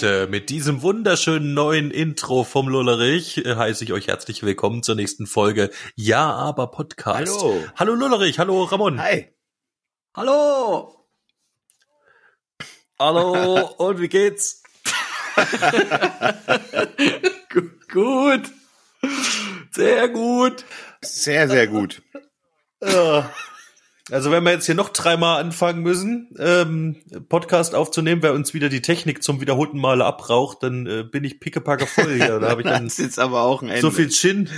Leute, mit diesem wunderschönen neuen Intro vom Lullerich äh, heiße ich euch herzlich willkommen zur nächsten Folge Ja, aber Podcast. Hallo. Hallo Lullerich, hallo Ramon. Hi. Hallo! Hallo, und wie geht's? Gut. Sehr gut. Sehr, sehr gut. Also wenn wir jetzt hier noch dreimal anfangen müssen, ähm, Podcast aufzunehmen, wer uns wieder die Technik zum wiederholten Male abraucht, dann äh, bin ich pickepacke voll hier. Da habe ich dann das ist jetzt aber auch ein Ende. so viel Chin.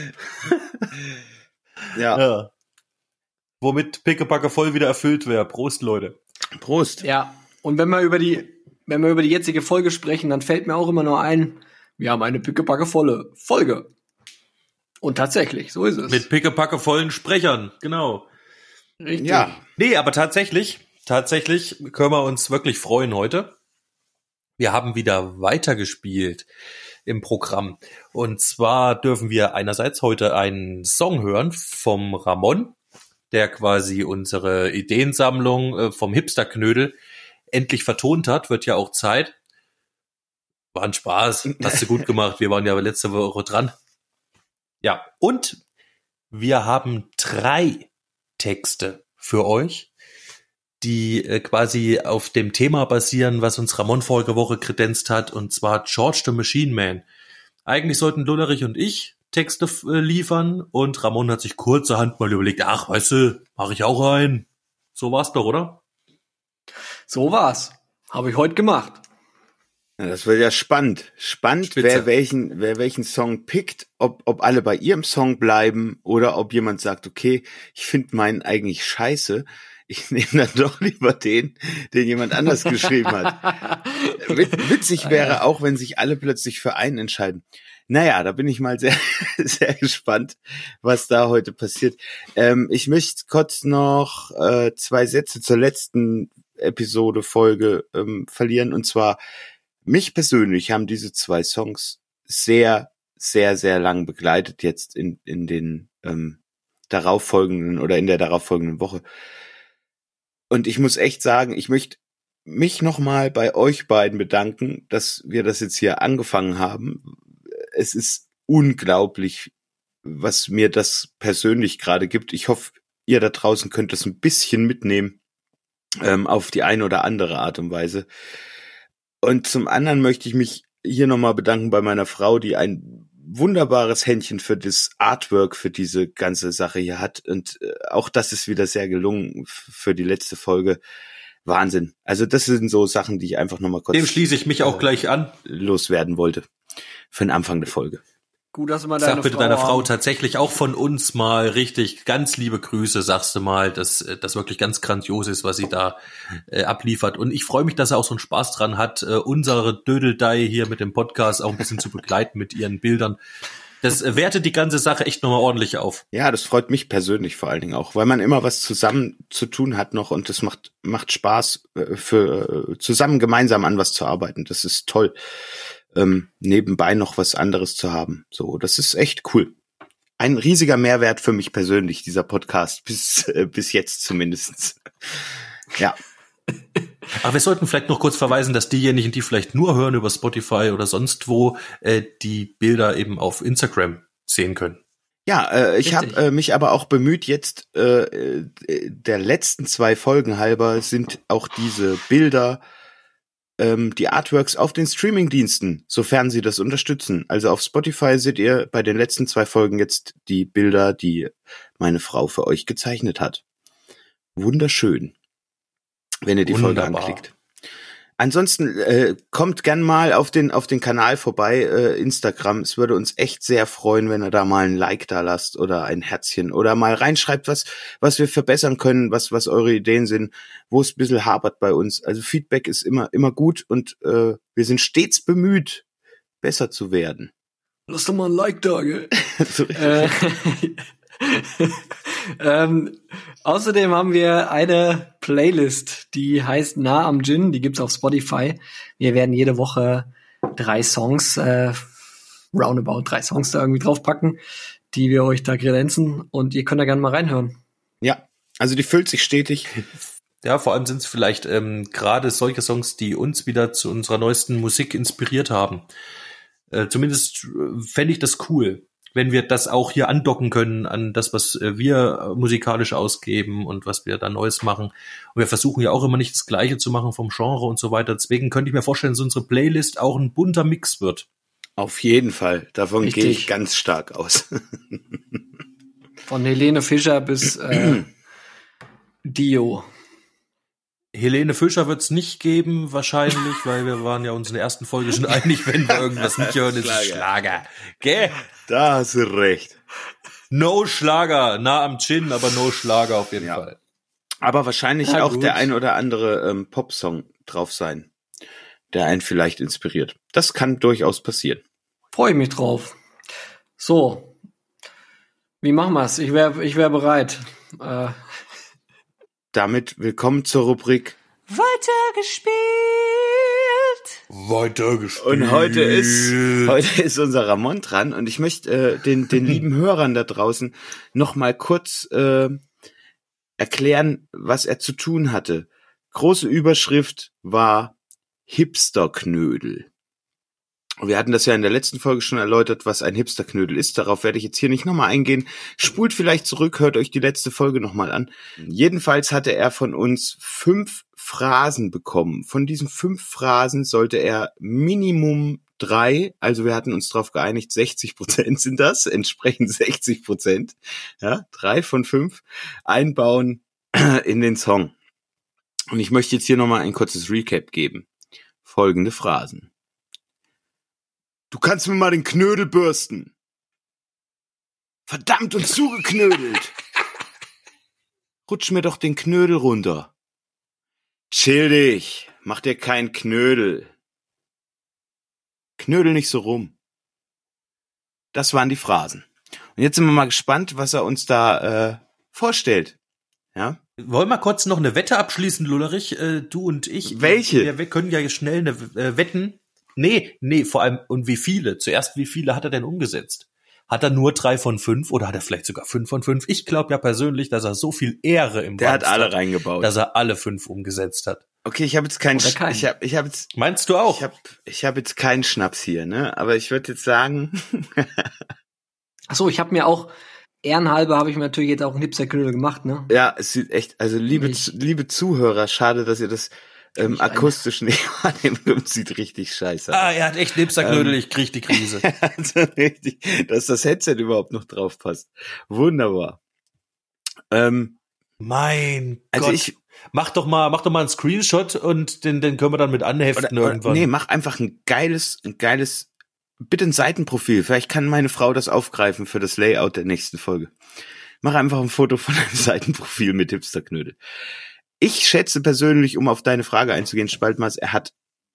Ja. Ja. Womit pickepacke voll wieder erfüllt wäre. Prost, Leute. Prost. Ja, und wenn wir über die, wenn wir über die jetzige Folge sprechen, dann fällt mir auch immer nur ein, wir haben eine pickepacke volle Folge. Und tatsächlich, so ist es. Mit pickepacke vollen Sprechern, genau. Richtig. Ja. Nee, aber tatsächlich, tatsächlich können wir uns wirklich freuen heute. Wir haben wieder weitergespielt im Programm. Und zwar dürfen wir einerseits heute einen Song hören vom Ramon, der quasi unsere Ideensammlung äh, vom Hipsterknödel endlich vertont hat. Wird ja auch Zeit. War ein Spaß. Hast du gut gemacht. Wir waren ja letzte Woche dran. Ja, und wir haben drei Texte für euch, die äh, quasi auf dem Thema basieren, was uns Ramon vorige Woche kredenzt hat, und zwar George the Machine Man. Eigentlich sollten Lullerich und ich Texte äh, liefern und Ramon hat sich kurzerhand mal überlegt, ach, weißt du, mache ich auch ein. So war's doch, oder? So war's. Habe ich heute gemacht. Ja, Das wird ja spannend. Spannend, Spitze. wer welchen, wer welchen Song pickt, ob, ob alle bei ihrem Song bleiben oder ob jemand sagt, okay, ich finde meinen eigentlich scheiße. Ich nehme dann doch lieber den, den jemand anders geschrieben hat. Wit- Witzig wäre auch, wenn sich alle plötzlich für einen entscheiden. Naja, da bin ich mal sehr, sehr gespannt, was da heute passiert. Ähm, ich möchte kurz noch äh, zwei Sätze zur letzten Episode, Folge ähm, verlieren. Und zwar, mich persönlich haben diese zwei Songs sehr, sehr, sehr lang begleitet jetzt in, in den ähm, darauffolgenden oder in der darauffolgenden Woche. Und ich muss echt sagen, ich möchte mich nochmal bei euch beiden bedanken, dass wir das jetzt hier angefangen haben. Es ist unglaublich, was mir das persönlich gerade gibt. Ich hoffe, ihr da draußen könnt das ein bisschen mitnehmen ähm, auf die eine oder andere Art und Weise. Und zum anderen möchte ich mich hier nochmal bedanken bei meiner Frau, die ein wunderbares Händchen für das Artwork für diese ganze Sache hier hat. Und äh, auch das ist wieder sehr gelungen für die letzte Folge. Wahnsinn. Also das sind so Sachen, die ich einfach nochmal kurz Dem schließe ich mich auch äh, gleich an. loswerden wollte. Für den Anfang der Folge. Gut, dass du mal deine Sag bitte Frau deiner Frau haben. tatsächlich auch von uns mal richtig ganz liebe Grüße, sagst du mal, dass äh, das wirklich ganz grandios ist, was sie da äh, abliefert. Und ich freue mich, dass er auch so einen Spaß dran hat, äh, unsere Dödeldei hier mit dem Podcast auch ein bisschen zu begleiten mit ihren Bildern. Das äh, wertet die ganze Sache echt nochmal ordentlich auf. Ja, das freut mich persönlich vor allen Dingen auch, weil man immer was zusammen zu tun hat noch und das macht macht Spaß äh, für äh, zusammen gemeinsam an was zu arbeiten. Das ist toll. Ähm, nebenbei noch was anderes zu haben. So, das ist echt cool. Ein riesiger Mehrwert für mich persönlich dieser Podcast bis äh, bis jetzt zumindestens. Ja, Aber wir sollten vielleicht noch kurz verweisen, dass diejenigen, die vielleicht nur hören über Spotify oder sonst wo, äh, die Bilder eben auf Instagram sehen können. Ja, äh, ich habe äh, mich aber auch bemüht, jetzt äh, äh, der letzten zwei Folgen halber sind auch diese Bilder, ähm, die Artworks auf den Streamingdiensten, sofern sie das unterstützen. Also auf Spotify seht ihr bei den letzten zwei Folgen jetzt die Bilder, die meine Frau für euch gezeichnet hat. Wunderschön, wenn ihr die Folge Wunderbar. anklickt. Ansonsten äh, kommt gern mal auf den auf den Kanal vorbei, äh, Instagram. Es würde uns echt sehr freuen, wenn ihr da mal ein Like da lasst oder ein Herzchen oder mal reinschreibt, was was wir verbessern können, was was eure Ideen sind, wo es ein bisschen hapert bei uns. Also Feedback ist immer immer gut und äh, wir sind stets bemüht, besser zu werden. Lass doch mal ein Like da, gell? So, äh, ähm, außerdem haben wir eine Playlist, die heißt Nah am Gin, die gibt's auf Spotify. Wir werden jede Woche drei Songs, äh, roundabout drei Songs da irgendwie draufpacken, die wir euch da kredenzen und ihr könnt da gerne mal reinhören. ja, also die füllt sich stetig. Ja, vor allem sind es vielleicht ähm, gerade solche Songs, die uns wieder zu unserer neuesten Musik inspiriert haben. Äh, zumindest äh, fände ich das cool, wenn wir das auch hier andocken können an das, was äh, wir musikalisch ausgeben und was wir da Neues machen. Und wir versuchen ja auch immer nicht das Gleiche zu machen vom Genre und so weiter. Deswegen könnte ich mir vorstellen, dass unsere Playlist auch ein bunter Mix wird. Auf jeden Fall. Davon gehe ich ganz stark aus. Von Helene Fischer bis äh, Dio. Helene Fischer wird es nicht geben, wahrscheinlich, weil wir waren ja uns in der ersten Folge schon einig, wenn wir irgendwas nicht hören, ist Schlager. Schlager. Gell? Da hast du recht. No Schlager, nah am Chin, aber no Schlager auf jeden ja. Fall. Aber wahrscheinlich ja, auch gut. der ein oder andere ähm, Popsong drauf sein, der einen vielleicht inspiriert. Das kann durchaus passieren. Freue ich mich drauf. So. Wie machen wir's? Ich wäre ich wär bereit. Äh, damit willkommen zur Rubrik Weitergespielt. Weitergespielt. Und heute ist heute ist unser Ramon dran und ich möchte äh, den den lieben Hörern da draußen noch mal kurz äh, erklären, was er zu tun hatte. Große Überschrift war Hipsterknödel. Wir hatten das ja in der letzten Folge schon erläutert, was ein Hipsterknödel ist. Darauf werde ich jetzt hier nicht nochmal eingehen. Spult vielleicht zurück, hört euch die letzte Folge nochmal an. Jedenfalls hatte er von uns fünf Phrasen bekommen. Von diesen fünf Phrasen sollte er Minimum drei, also wir hatten uns darauf geeinigt, 60 Prozent sind das, entsprechend 60 Prozent, ja, drei von fünf, einbauen in den Song. Und ich möchte jetzt hier nochmal ein kurzes Recap geben. Folgende Phrasen. Du kannst mir mal den Knödel bürsten. Verdammt und zugeknödelt. Rutsch mir doch den Knödel runter. Chill dich, mach dir keinen Knödel. Knödel nicht so rum. Das waren die Phrasen. Und jetzt sind wir mal gespannt, was er uns da äh, vorstellt. Ja? Wollen wir kurz noch eine Wette abschließen, Lullerich, äh, du und ich? Welche? Wir, wir können ja schnell eine äh, wetten, Nee, nee, vor allem, und wie viele? Zuerst, wie viele hat er denn umgesetzt? Hat er nur drei von fünf oder hat er vielleicht sogar fünf von fünf? Ich glaube ja persönlich, dass er so viel Ehre im Der Brand hat alle hat, reingebaut. Dass er alle fünf umgesetzt hat. Okay, ich habe jetzt keinen Sch ich habe ich hab jetzt Meinst du auch? Ich habe ich hab jetzt keinen Schnaps hier, ne? Aber ich würde jetzt sagen Ach so, ich habe mir auch ehrenhalber habe ich mir natürlich jetzt auch einen Hipster-Knödel gemacht, ne? Ja, es sieht echt, also liebe, liebe Zuhörer, schade, dass ihr das ähm, akustisch nicht wahrnehmen sieht richtig scheiße aus. Ah, er hat echt Lipsterknödel, ähm, ich krieg die Krise. also richtig, dass das Headset überhaupt noch drauf passt. Wunderbar. Ähm, mein also Gott. Ich, mach doch mal, mach doch mal einen Screenshot und den, den können wir dann mit anheften oder, irgendwann. Nee, mach einfach ein geiles, ein geiles, bitte ein Seitenprofil. Vielleicht kann meine Frau das aufgreifen für das Layout der nächsten Folge. Mach einfach ein Foto von einem Seitenprofil mit Hipsterknödel. Ich schätze persönlich, um auf deine Frage einzugehen, Spaltmaß, er hat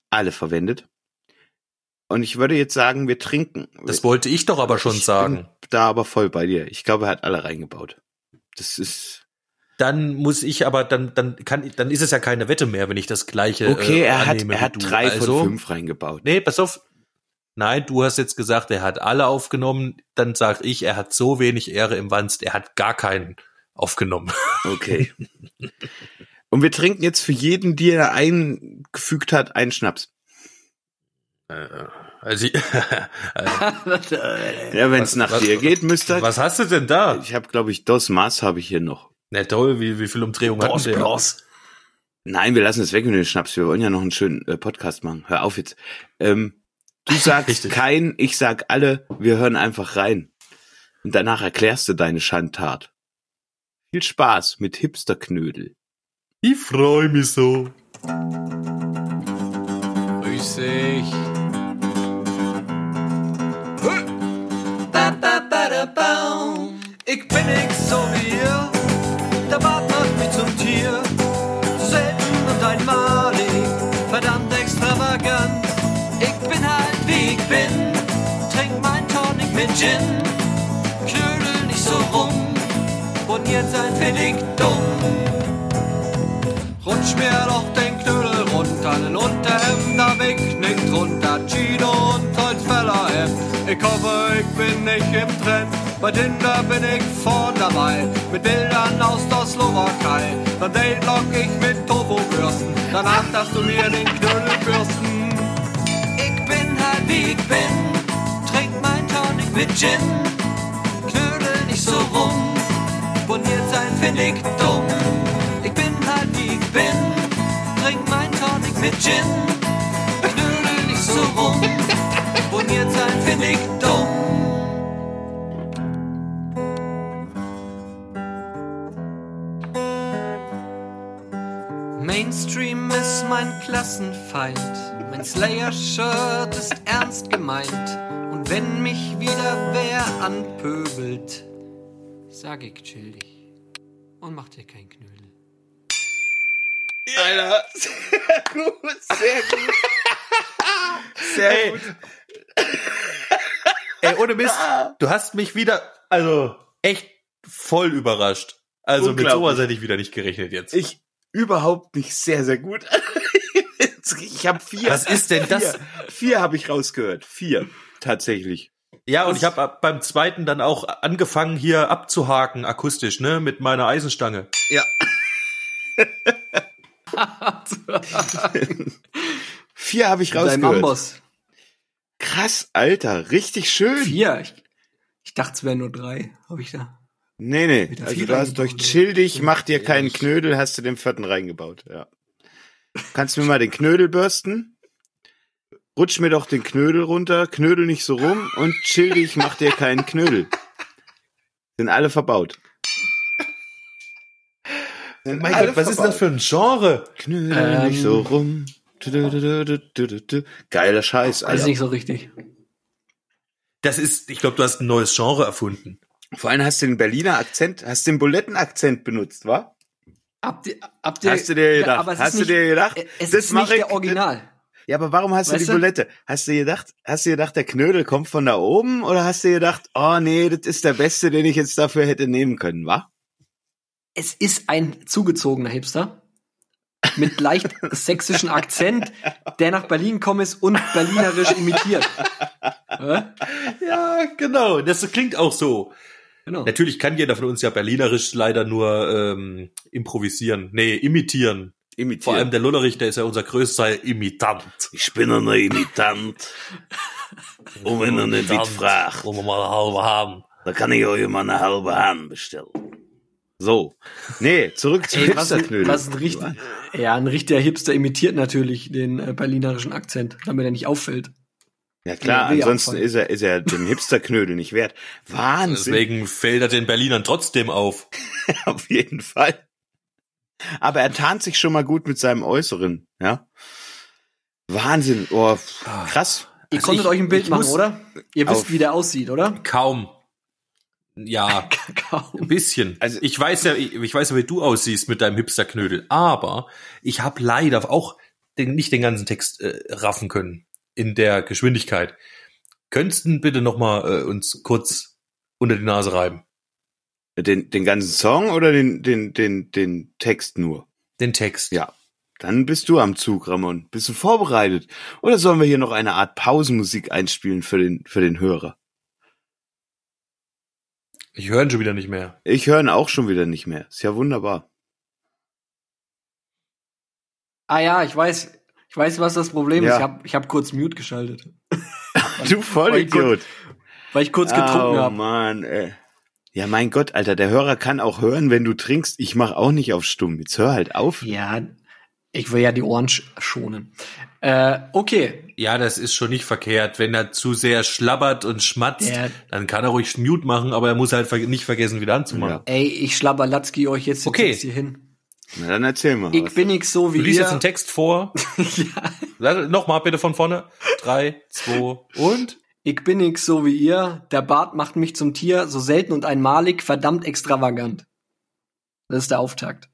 alle verwendet. Und ich würde jetzt sagen, wir trinken. Das wollte ich doch aber schon ich sagen. da aber voll bei dir. Ich glaube, er hat alle reingebaut. Das ist. Dann muss ich aber, dann, dann kann, dann ist es ja keine Wette mehr, wenn ich das gleiche. Okay, er äh, hat, er hat drei also, von fünf reingebaut. Nee, pass auf. Nein, du hast jetzt gesagt, er hat alle aufgenommen. Dann sag ich, er hat so wenig Ehre im Wanst, er hat gar keinen aufgenommen. Okay. Und wir trinken jetzt für jeden, die er eingefügt hat, einen Schnaps. Äh, also, also ja, wenn es nach was, dir geht, müsste. Was hast du denn da? Ich habe, glaube ich, Dos Maß habe ich hier noch. Na toll, wie, wie viel Umdrehungen hat der? Nein, wir lassen es weg mit dem Schnaps. Wir wollen ja noch einen schönen äh, Podcast machen. Hör auf jetzt. Ähm, du sagst kein, ich sag alle. Wir hören einfach rein. Und danach erklärst du deine Schandtat. Viel Spaß mit Hipsterknödel. Ich freu mich so. Grüß dich. Ich bin nicht so wie ihr, der Bart macht mich zum Tier. Selten und einmalig, verdammt extravagant. Ich bin halt wie ich bin, trink mein Tonic mit Gin. Knödel nicht so rum, und jetzt ein wenig dumm. Rutsch mir doch den Knödel runter, den Unterhemd da weg, nicht runter, Chino und Holzfäller Hemd. Ich hoffe, ich bin nicht im Trend. Bei Tinder bin ich vorn dabei. Mit Bildern aus der Slowakei. Dann date lock ich mit Tofu-Bürsten. Danach darfst du mir den Knödel bürsten. Ich bin halt wie ich bin. Trink mein Tonic mit Gin. Knödel nicht so rum. Boniert sein find ich dumm. Mit Gin. Knödel nicht so rum. Boniert sein find ich dumm. Mainstream ist mein Klassenfeind. Mein Slayer-Shirt ist ernst gemeint. Und wenn mich wieder wer anpöbelt, sag ich chill dich und mach dir kein Knödel. Alter, sehr gut, sehr gut. Sehr Ey. gut. Ey, ohne Mist, du hast mich wieder, also echt voll überrascht. Also mit sowas hätte ich wieder nicht gerechnet jetzt. Ich überhaupt nicht sehr, sehr gut. Ich habe vier. Was ist denn das? Vier, vier habe ich rausgehört. Vier, tatsächlich. Ja, und ich habe beim zweiten dann auch angefangen, hier abzuhaken, akustisch, ne, mit meiner Eisenstange. Ja. Vier habe ich Dein rausgehört. Amboss. Krass, Alter, richtig schön. Vier. Ich, ich dachte, es wären nur drei. Habe ich da. Nee, nee. Also du hast durch Chill dich, mach dir keinen Knödel, hast du den vierten reingebaut, ja. Kannst du mir mal den Knödel bürsten? Rutsch mir doch den Knödel runter, knödel nicht so rum und chill dich, mach dir keinen Knödel. Sind alle verbaut. Sind Mein Gott, was ist das für ein Genre? Knödel Ähm. nicht so rum. Geiler Scheiß, Weiß Alter. nicht so richtig. Das ist, ich glaube, du hast ein neues Genre erfunden. Vor allem hast du den Berliner Akzent, hast den Bulettenakzent benutzt, wa? Habt ihr, habt ihr, Hast du dir gedacht? aber es Hast ist du nicht, dir gedacht? Es Das ist nicht ich- der Original. Ja, aber warum hast du Weißt die du? Bulette? Hast du gedacht, hast du gedacht, der Knödel kommt von da oben oder hast du gedacht, oh nee, das ist der beste, den ich jetzt dafür hätte nehmen können, wa? Es ist ein zugezogener Hipster mit leicht sächsischen Akzent, der nach Berlin gekommen ist und berlinerisch imitiert. Ja? Genau. Das klingt auch so. Genau. Natürlich kann jeder von uns ja berlinerisch leider nur ähm, improvisieren. Nee, imitieren. Imitiert. Vor allem der Lullerich, der ist ja unser größter Imitant. ich bin ein Imitant. Und wenn ihr nicht Imitant. fragt, Wollen wir mal eine halbe haben. dann kann ich euch mal eine halbe Hand bestellen. So. Nee, zurück zu Hipsterknödel. was ein richtig, ja, ein richtiger Hipster imitiert natürlich den äh, berlinerischen Akzent, damit er nicht auffällt. Ja klar, ansonsten ist er, ist er dem Hipsterknödel nicht wert. Wahnsinn. Deswegen fällt er den Berlinern trotzdem auf. Auf jeden Fall. Aber er tarnt sich schon mal gut mit seinem Äußeren, ja. Wahnsinn, oh, krass. Ihr Also konntet ich- euch ein Bild machen, muss- oder? Ihr wisst, Auf- wie der aussieht, oder? Kaum. Ja, ein Kaum. bisschen. Also- ich weiß ja, ich, ich weiß ja, wie du aussiehst mit deinem Hipsterknödel, aber ich habe leider auch den, nicht den ganzen Text äh, raffen können in der Geschwindigkeit. Könntest du bitte noch mal äh, uns kurz unter die Nase reiben? Den, den ganzen Song oder den, den, den, den Text nur? Den Text. Ja. Dann bist du am Zug, Ramon. Bist du vorbereitet? Oder sollen wir hier noch eine Art Pausenmusik einspielen für den, für den Hörer? Ich höre ihn schon wieder nicht mehr. Ich höre ihn auch schon wieder nicht mehr. Ist ja wunderbar. Ah ja, ich weiß, ich weiß, was das Problem Ja. ist. Ich habe ich hab kurz Mute geschaltet, Du Vollidiot. weil ich kurz getrunken oh, habe. Mann, ey. Ja, mein Gott, Alter, der Hörer kann auch hören, wenn du trinkst. Ich mach auch nicht auf stumm. Jetzt hör halt auf. Ja, ich will ja die Ohren sch schonen. Äh, okay, Ja, das ist schon nicht verkehrt. Wenn er zu sehr schlabbert und schmatzt, Der- dann kann er ruhig Mute machen, aber er muss halt ver nicht vergessen, wieder anzumachen. Ja. ey, ich schlabberlatzki euch jetzt Okay. Text hier hin. Na, dann erzähl mal. Ich was. bin nicht so wie Du liest ihr. jetzt einen Text vor. ja. Nochmal bitte von vorne. Drei, zwei und? Ich bin nix so wie ihr, der Bart macht mich zum Tier, so selten und einmalig, verdammt extravagant. Das ist der Auftakt.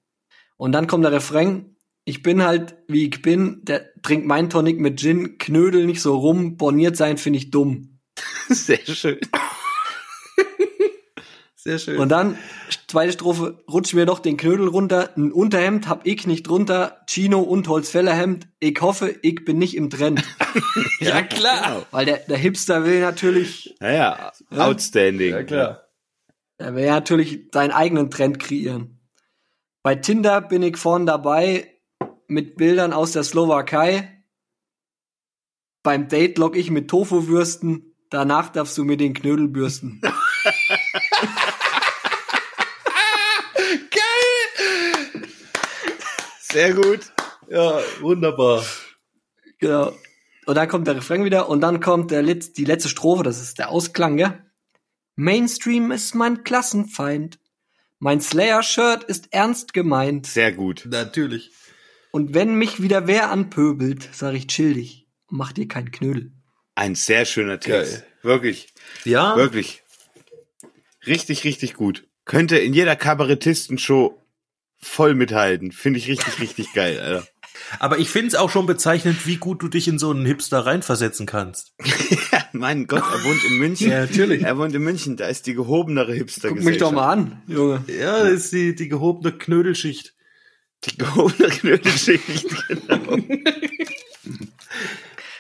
Und dann kommt der Refrain, ich bin halt, wie ich bin, der trinkt mein Tonic mit Gin, knödel nicht so rum, borniert sein finde ich dumm. Sehr schön. Sehr schön. Und dann zweite Strophe, rutsch mir doch den Knödel runter, ein Unterhemd hab ich nicht drunter, Chino und Holzfällerhemd, ich hoffe, ich bin nicht im Trend. Ja, klar. Weil der, der Hipster will natürlich, Naja, outstanding. Ja, klar. er will natürlich seinen eigenen Trend kreieren. Bei Tinder bin ich vorn dabei mit Bildern aus der Slowakei. Beim Date log ich mit Tofu-Würsten, danach darfst du mir den Knödel bürsten. Sehr gut. Ja, wunderbar. Genau. Und dann kommt der Refrain wieder und dann kommt der Letz die letzte Strophe, das ist der Ausklang, ja? Mainstream ist mein Klassenfeind. Mein Slayer-Shirt ist ernst gemeint. Sehr gut. Natürlich. Und wenn mich wieder wer anpöbelt, sag ich chill dich mach dir keinen Knödel. Ein sehr schöner Text. Geil. Wirklich, Ja, wirklich. Richtig, richtig gut. Könnte in jeder Kabarettistenshow voll mithalten. Finde ich richtig, richtig geil, Alter. aber ich find's auch schon bezeichnend, wie gut du dich in so einen Hipster reinversetzen kannst. Ja, mein Gott, er wohnt in München. Ja, natürlich. Er wohnt in München, da ist die gehobenere hipster Guck mich doch mal an, Junge. Ja, das ist die, die gehobene Knödelschicht. Die gehobene Knödelschicht, genau.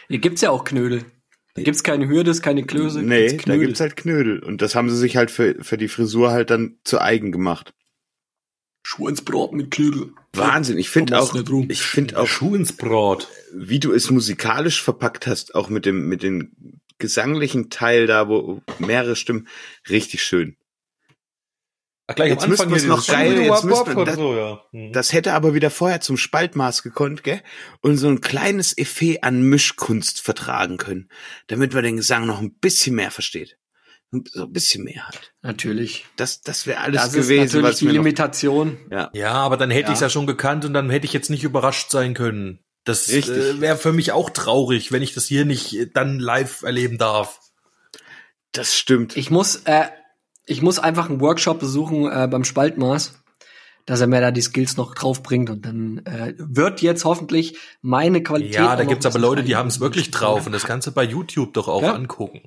Hier gibt's ja auch Knödel. Da gibt's keine Hürdes, keine Klöße. Nee, gibt's da gibt's halt Knödel. Und das haben sie sich halt für, für die Frisur halt dann zu eigen gemacht. Schweinsbrot mit Knödel. Wahnsinn. Ich finde auch, ich finde auch, Schuh ins Brot. wie du es musikalisch verpackt hast, auch mit dem, mit dem gesanglichen Teil da, wo mehrere Stimmen, richtig schön. Ach, gleich Jetzt müssten wir's noch geil- jetzt müssten wir- das- so, ja. Hm. Das hätte aber wieder vorher zum Spaltmaß gekonnt, gell? Und so ein kleines Effet an Mischkunst vertragen können, damit man den Gesang noch ein bisschen mehr versteht. So ein bisschen mehr halt. Natürlich. Das, das wäre alles Das ist gewesen, natürlich was die mir noch, Limitation. ja. Ja, aber dann hätte Ja. ich's ja schon gekannt und dann hätte ich jetzt nicht überrascht sein können. Das äh, wäre für mich auch traurig, wenn ich das hier nicht äh, dann live erleben darf. Das stimmt. Ich muss, äh, ich muss einfach einen Workshop besuchen äh, beim Spaltmaß, dass er mir da die Skills noch draufbringt und dann äh, wird jetzt hoffentlich meine Qualität. Ja, da gibt's aber Leute, die rein. haben's wirklich drauf und das kannst du bei YouTube doch auch Ja. angucken.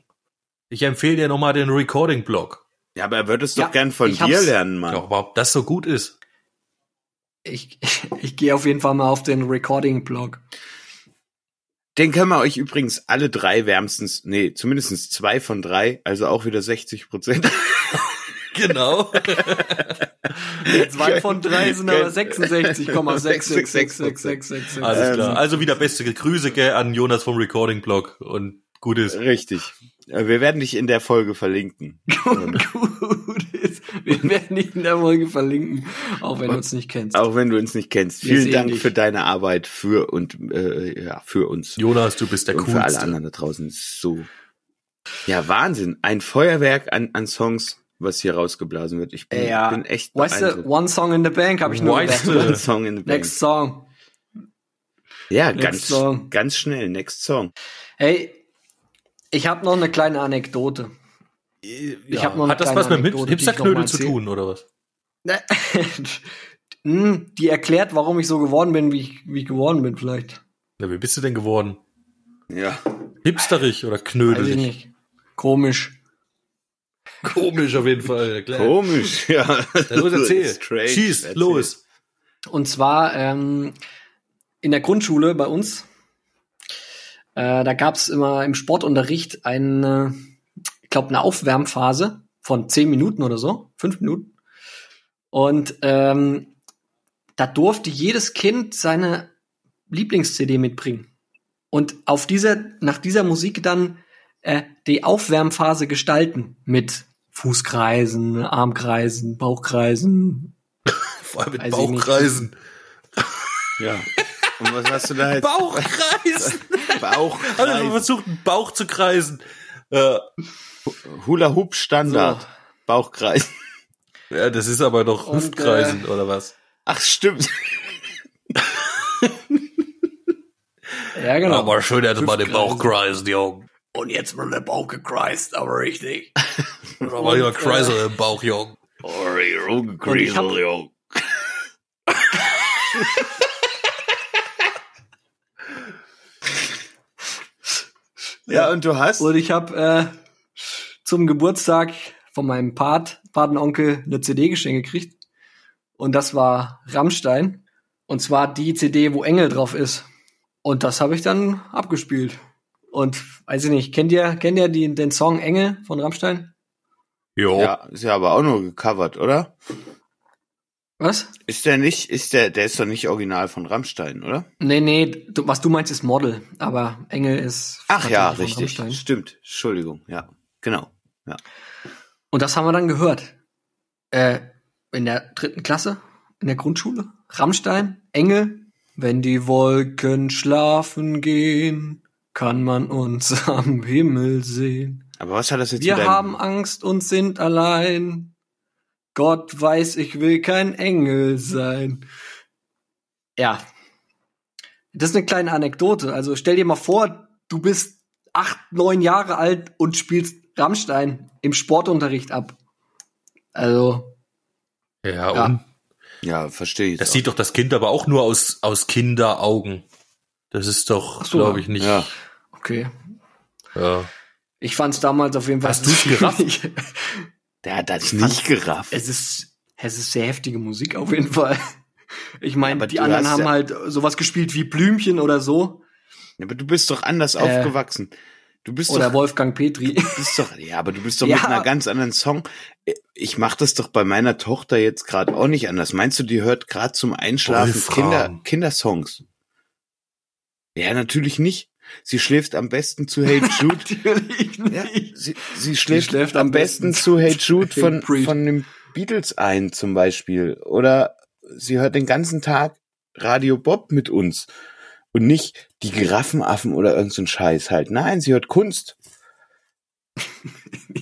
Ich empfehle dir nochmal den Recording-Blog. Ja, aber er würde es doch Ja, gern von ich dir lernen, Mann. Ja, aber ob das so gut ist. Ich, ich gehe auf jeden Fall mal auf den Recording-Blog. Den können wir euch übrigens alle drei wärmstens, nee, zumindestens zwei von drei, also auch wieder 60 Prozent. Genau. Zwei von drei sind aber Gönn- 66,6666666. Alles Ähm, klar. Also wieder beste Grüße gell, an Jonas vom Recording-Blog und gut ist. Richtig. Äh, Wir werden dich in der Folge verlinken. Gut, gut ist. Wir werden dich in der Folge verlinken, auch wenn du uns nicht kennst. Auch wenn du uns nicht kennst. Wir Vielen Dank dich. für deine Arbeit für und äh, ja, für uns. Jonas, du bist der und für alle Coolste. anderen da draußen. So. Ja, Wahnsinn. Ein Feuerwerk an, an Songs, was hier rausgeblasen wird. Ich bin, Ja. bin echt Weißt du, beeindruckt. One Song in the Bank habe ich nur Weißt gedacht. du? One Song in the Bank. Next Song. Ja, Next ganz, song. ganz schnell. Next Song. Hey, ich habe noch eine kleine Anekdote. Ja. hab noch eine Hat das was mit Anekdote, Hipsterknödel zu tun, oder was? Hm, Die erklärt, warum ich so geworden bin, wie ich, wie ich geworden bin, vielleicht. Na, wie bist du denn geworden? Ja. Hipsterig oder Weiß ich knödelig? nicht. Komisch. Komisch auf jeden Fall, klar. Komisch, ja. Dann los, erzähl. Strange. Schieß, Erzähl. los. Und zwar ähm, in der Grundschule bei uns. Äh, da gab's immer im Sportunterricht eine, ich glaube, eine Aufwärmphase von zehn Minuten oder so, fünf Minuten. Und ähm, da durfte jedes Kind seine Lieblings-CD mitbringen. Und auf dieser, nach dieser Musik dann äh, die Aufwärmphase gestalten mit Fußkreisen, Armkreisen, Bauchkreisen, Vor allem mit Weiß. Bauchkreisen. Ja. Und was hast du da jetzt? Bauchkreisen! Bauch. Also man versucht, einen Bauch zu kreisen. Äh, Hula Hoop Standard. So. Bauchkreis. ja, das ist aber doch Und, Hüftkreisen, oder was? Ach, stimmt. Ja, genau. Aber schön, dass mal den Hüftkreisen. Bauch kreisen, Jung. Und jetzt wird der Bauch gekreist, aber richtig. Aber lieber Kreisel im Bauch, Jung. Oh, ihr hab- Ungegriesel, Ja, und du hast? Und ich habe äh, zum Geburtstag von meinem Pat, Patenonkel eine CD geschenkt gekriegt. Und das war Rammstein. Und zwar die CD, wo Engel drauf ist. Und das habe ich dann abgespielt. Und weiß ich nicht, kennt ihr, kennt ihr die, den Song Engel von Rammstein? Jo. Ja, ist ja aber auch nur gecovert, oder? Was? Ist der nicht, ist der, der ist doch nicht original von Rammstein, oder? Nee, nee, du, was du meinst ist Model, aber Engel ist. Ach ja, richtig. Rammstein. Stimmt. Entschuldigung. Ja, genau. Ja. Und das haben wir dann gehört. Äh, in der dritten Klasse, in der Grundschule. Rammstein, Engel. Wenn die Wolken schlafen gehen, kann man uns am Himmel sehen. Aber was hat das jetzt Wir haben Angst und sind allein. Gott weiß, ich will kein Engel sein. Ja. Das ist eine kleine Anekdote. Also stell dir mal vor, du bist acht, neun Jahre alt und spielst Rammstein im Sportunterricht ab. Also, Ja, Ja. und Ja, verstehe ich. das auch. sieht doch das Kind aber auch nur aus, aus Kinderaugen. Das ist doch, so, glaube ich, nicht. Ja. Okay. Ja. Ich fand's damals auf jeden Fall. Hast du's gerafft? schwierig. Der hat das nicht gerafft. Es ist, es ist sehr heftige Musik auf jeden Fall. Ich meine, Aber die du anderen haben ja- halt sowas gespielt wie Blümchen oder so. Aber du bist doch anders aufgewachsen. Du bist Äh, Oder doch, Wolfgang Petri. du bist doch, ja, aber du bist doch Ja. mit einer ganz anderen Song. Ich mache das doch bei meiner Tochter jetzt gerade auch nicht anders. Meinst du, die hört gerade zum Einschlafen Wolfram. Kinder, Kindersongs? Ja, natürlich nicht. Sie schläft am besten zu Hey Jude. Natürlich Ja, nicht. sie, sie schläft, schläft am am besten besten zu Hey Jude von, von den Beatles ein zum Beispiel. Oder sie hört den ganzen Tag Radio Bob mit uns. Und nicht die Giraffenaffen oder irgend so Scheiß halt. Nein, sie hört Kunst.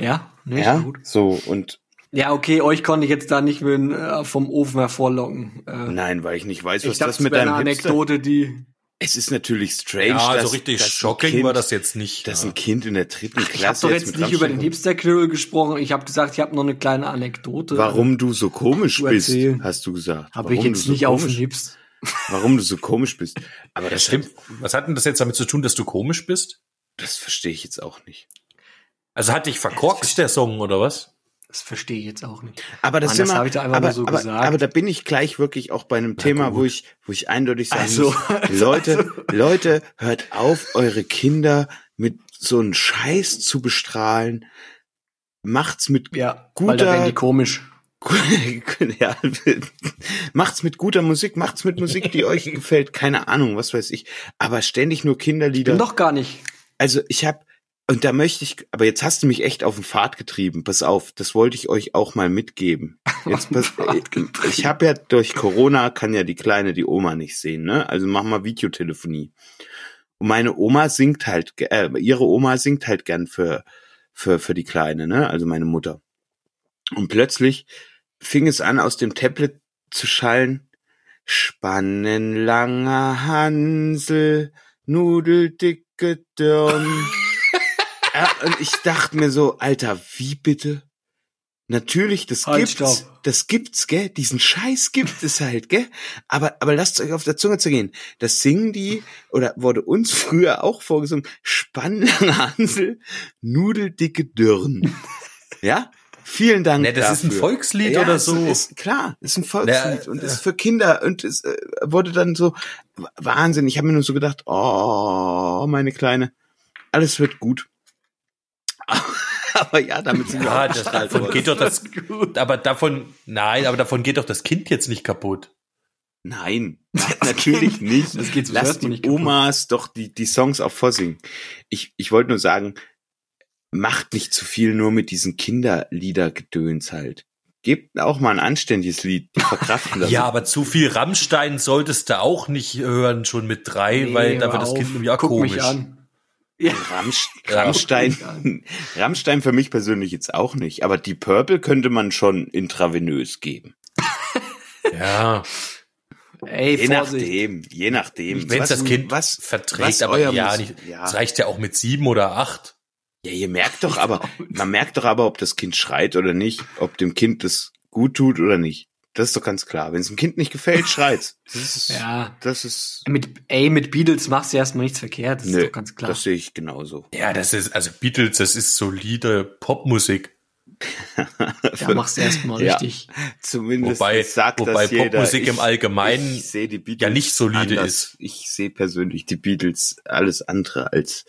Ja, nee, ja, gut. so. Und Ja, okay, euch konnte ich jetzt da nicht mit, äh, vom Ofen hervorlocken. Äh, nein, weil ich nicht weiß, was ich das mit Hipster... Anekdote, die. Es ist natürlich strange, Ja, dass, so richtig dass ein shocking kind, war das jetzt nicht. dass ja. ein Kind in der dritten Ich habe Klasse doch jetzt mit nicht über den Rammstein- Hipster-Knüppel gesprochen. Ich habe gesagt, ich habe noch eine kleine Anekdote. Warum du so komisch zu bist, erzählen. hast du gesagt. Habe Warum ich du jetzt so nicht auf den komisch- Hips. Warum du so komisch bist. Aber Das das stimmt. Was hat denn das jetzt damit zu tun, dass du komisch bist? Das verstehe ich jetzt auch nicht. Also hat dich verkorkst der Song oder was? Das verstehe ich jetzt auch nicht. Aber das Mann, das wir- hab ich da einfach aber, nur so aber, gesagt. aber da bin ich gleich wirklich auch bei einem Thema, wo ich, wo ich eindeutig sagen Also, muss, Leute, Leute, hört auf, eure Kinder mit so einem Scheiß zu bestrahlen. Macht's mit Ja, Guter- weil da werden die komisch. ja, macht's mit guter Musik, macht's mit Musik, die euch gefällt, keine Ahnung, was weiß ich. Aber ständig nur Kinderlieder. Bin doch gar nicht. Also ich habe und da möchte ich, aber jetzt hast du mich echt auf den Pfad getrieben. Pass auf, das wollte ich euch auch mal mitgeben. Jetzt pass, ich habe ja durch Corona kann ja die kleine die Oma nicht sehen, ne? Also mach mal Videotelefonie. Und meine Oma singt halt, äh, ihre Oma singt halt gern für für für die kleine, ne? Also meine Mutter. Und plötzlich fing es an, aus dem Tablet zu schallen. Spannenlanger Hansel, nudeldicke Dirn. Ja, und ich dachte mir so, Alter, wie bitte? Natürlich, das Halt, gibt's. stopp. Das gibt's, gell? Diesen Scheiß gibt es halt, gell? Aber, aber lasst euch auf der Zunge zergehen. Das singen die, oder wurde uns früher auch vorgesungen, Spannenlanger Hansel, nudeldicke Dürren. ja? Vielen Dank Ne, das ist ein dafür. Volkslied Ja, oder so. Ist, klar, ist ein Volkslied Ja, und äh, ist für Kinder und es äh, wurde dann so Wahnsinn. Ich habe mir nur so gedacht, oh, meine Kleine, alles wird gut. aber ja, damit sind wir ja, auch das, davon geht doch das, aber davon, nein, aber davon geht doch das Kind jetzt nicht kaputt. Nein, natürlich nicht. Das geht so Lass die nicht kaputt. Omas doch die, die Songs auch vorsingen. Ich, ich wollte nur sagen, macht nicht zu viel nur mit diesen Kinderliedergedöns halt. Gebt auch mal ein anständiges Lied, die verkraften das. Ja, aber zu viel Rammstein solltest du auch nicht hören, schon mit drei, Nee, weil da wird das. Kind nämlich auch Guck komisch. mich an. Ja. Rammst Ja. Rammstein, Rammstein für mich persönlich jetzt auch nicht, aber die Purple könnte man schon intravenös geben. Ja, Ey, Je Vorsicht. nachdem, je nachdem. wenn Was- das Kind was verträgt, was aber ja, nicht, ja. das reicht ja auch mit sieben oder acht. Ja, ihr merkt doch aber, man merkt doch aber, ob das Kind schreit oder nicht, ob dem Kind das gut tut oder nicht. Das ist doch ganz klar. Wenn es dem Kind nicht gefällt, schreit's. Das ist, Ja. das ist, Mit, ey, mit Beatles machst du erstmal nichts verkehrt, das nö, ist doch ganz klar. das sehe ich genauso. Ja, das ist, also Beatles, das ist solide Popmusik. Da machst du erstmal Ja. richtig. Zumindest Wobei, sagt wobei das jeder. Popmusik Ich- im Allgemeinen ja nicht solide anders. ist. Ich sehe persönlich die Beatles alles andere als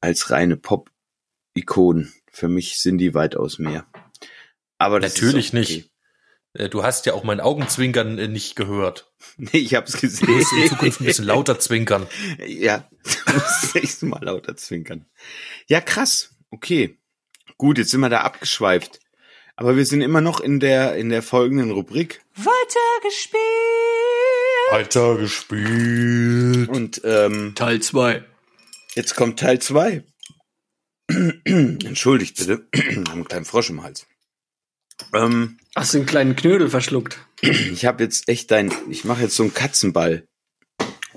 als reine Pop-Ikonen. Für mich sind die weitaus mehr. Aber das Natürlich ist auch nicht. Äh, Du hast ja auch mein Augenzwinkern äh, nicht gehört. Nee, ich hab's Du gesehen. musst in Zukunft ein bisschen lauter zwinkern. Ja, du musst nächstes Mal lauter zwinkern. Ja, krass. Okay. Gut, jetzt sind wir da abgeschweift. Aber wir sind immer noch in der, in der folgenden Rubrik. Alter gespielt. Und ähm, Teil 2. jetzt kommt Teil zwei. Entschuldigt bitte. Ich einen kleinen Frosch im Hals. Ähm, Hast du einen kleinen Knödel verschluckt? ich habe jetzt echt dein, ich mache jetzt so einen Katzenball.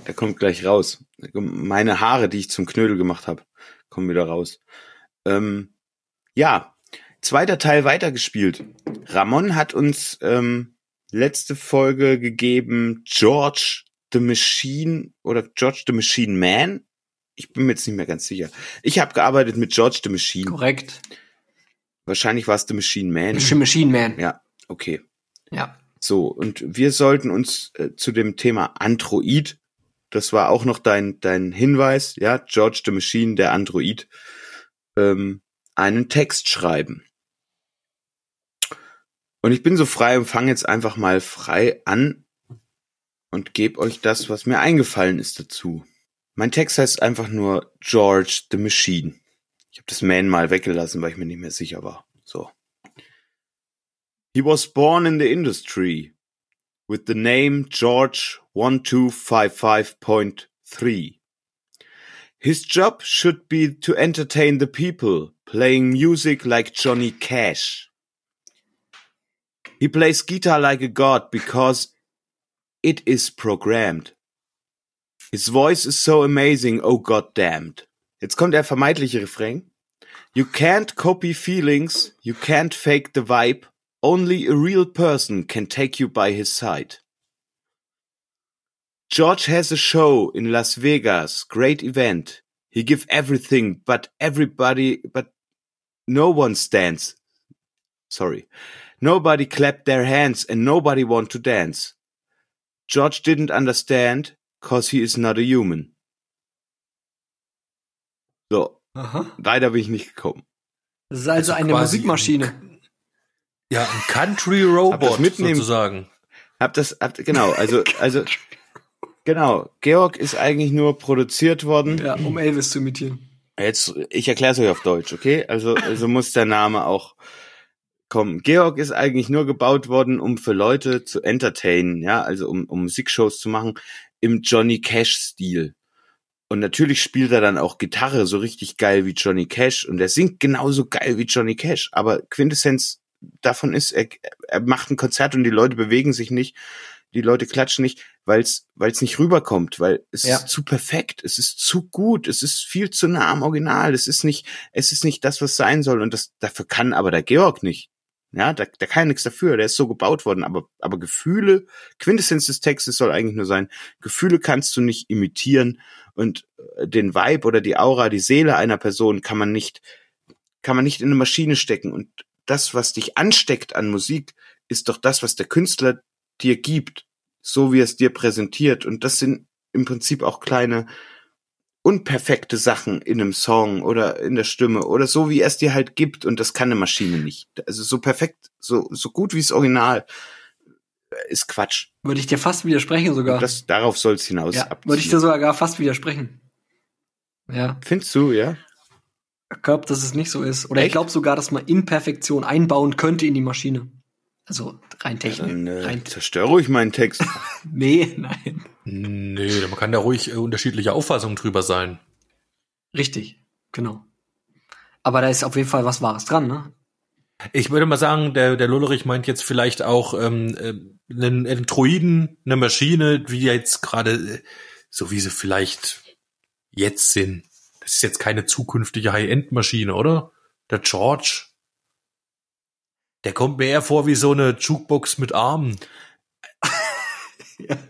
Der kommt gleich raus. Meine Haare, die ich zum Knödel gemacht habe, kommen wieder raus. Ähm, ja, zweiter Teil weitergespielt. Ramon hat uns ähm, letzte Folge gegeben George the Machine oder George the Machine Man. Ich bin mir jetzt nicht mehr ganz sicher. Ich habe gearbeitet mit George the Machine. Korrekt. Wahrscheinlich war es The Machine Man. Machine Machine Man. Ja, okay. Ja. So, und wir sollten uns äh, zu dem Thema Android, das war auch noch dein, dein Hinweis, ja, George the Machine, der Android, ähm, einen Text schreiben. Und ich bin so frei und fange jetzt einfach mal frei an und gebe euch das, was mir eingefallen ist dazu. Mein Text heißt einfach nur George the Machine. Ich habe das Man mal weggelassen, weil ich mir nicht mehr sicher war. So. He was born in the industry with the name George 1255.3. His job should be to entertain the people, playing music like Johnny Cash. He plays guitar like a god because it is programmed. His voice is so amazing, oh goddamned. Jetzt kommt der vermeintliche Refrain. You can't copy feelings, you can't fake the vibe, only a real person can take you by his side. George has a show in Las Vegas, great event. He give everything, but everybody, but no one stands. Sorry. Nobody clapped their hands and nobody want to dance. George didn't understand, cause he is not a human. So, Aha. weiter bin ich nicht gekommen. Das ist also, Also eine Musikmaschine. Ja, ein Country Robot das mitnehmen- sozusagen. Hab das, hab, genau, also, also, genau. Georg ist eigentlich nur produziert worden. Ja, um Elvis zu imitieren. Jetzt, ich erkläre es euch auf Deutsch, okay? Also, also muss der Name auch kommen. Georg ist eigentlich nur gebaut worden, um für Leute zu entertainen, ja, also um, um Musikshows zu machen im Johnny Cash-Stil. Und natürlich spielt er dann auch Gitarre so richtig geil wie Johnny Cash und er singt genauso geil wie Johnny Cash. Aber Quintessenz davon ist, er, er macht ein Konzert und die Leute bewegen sich nicht, die Leute klatschen nicht, weil es weil es nicht rüberkommt, weil es Ja. ist zu perfekt, es ist zu gut, es ist viel zu nah am Original, es ist nicht es ist nicht das, was sein soll und das dafür kann aber der Georg nicht. Ja, da, da kann er nichts dafür, der ist so gebaut worden, aber aber Gefühle, Quintessenz des Textes soll eigentlich nur sein, Gefühle kannst du nicht imitieren und äh, den Vibe oder die Aura, die Seele einer Person kann man nicht kann man nicht in eine Maschine stecken und das, was dich ansteckt an Musik, ist doch das, was der Künstler dir gibt, so wie er es dir präsentiert. Und das sind im Prinzip auch kleine unperfekte Sachen in einem Song oder in der Stimme oder so, wie er es dir halt gibt. Und das kann eine Maschine nicht. Also so perfekt, so, so gut wie das Original äh, ist Quatsch. Würde ich dir fast widersprechen sogar. Das, darauf soll es hinaus ja, abzielen. würde ich dir sogar fast widersprechen. Ja, Findest du, ja? ich glaube, dass es nicht so ist. Oder ich Echt? glaube sogar, dass man Imperfektion einbauen könnte in die Maschine. Also rein technisch. Dann äh, rein, zerstör ruhig meinen Text. nee, nein. Nee, man kann da ruhig äh, unterschiedliche Auffassungen drüber sein. Richtig, genau. Aber da ist auf jeden Fall was Wahres dran, ne? Ich würde mal sagen, der, der Lullerich meint jetzt vielleicht auch ähm, äh, einen, einen Droiden, eine Maschine, wie jetzt gerade, äh, so wie sie vielleicht jetzt sind. Das ist jetzt keine zukünftige High-End-Maschine, oder? Der George. Der kommt mir eher vor wie so eine Jukebox mit Armen.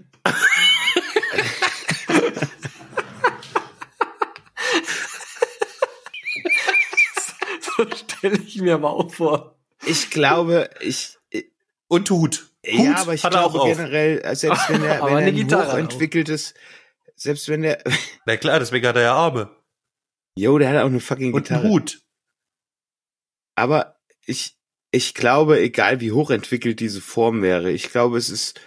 So stelle ich mir aber auch vor. Ich glaube, ich, Und Hut. ja, Hut aber ich hat er auch glaube generell, selbst wenn er, Aber wenn er eine ein hochentwickeltes, selbst wenn der, Na klar, deswegen hat er ja Arme. jo, der hat auch eine fucking Und Gitarre. einen Hut. Aber ich, ich glaube, egal wie hochentwickelt diese Form wäre, ich glaube, es ist,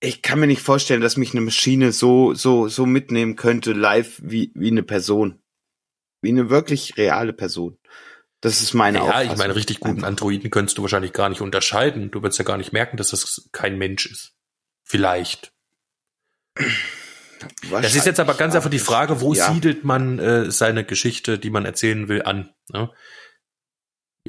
ich kann mir nicht vorstellen, dass mich eine Maschine so, so, so mitnehmen könnte live wie, wie eine Person. Wie eine wirklich reale Person. Das ist meine Ja, Auffassung. ich meine, richtig guten. Androiden könntest du wahrscheinlich gar nicht unterscheiden. Du würdest ja gar nicht merken, dass das kein Mensch ist. Vielleicht. Das ist jetzt aber ganz einfach die Frage, wo Ja. siedelt man äh, seine Geschichte, die man erzählen will, an? Ne?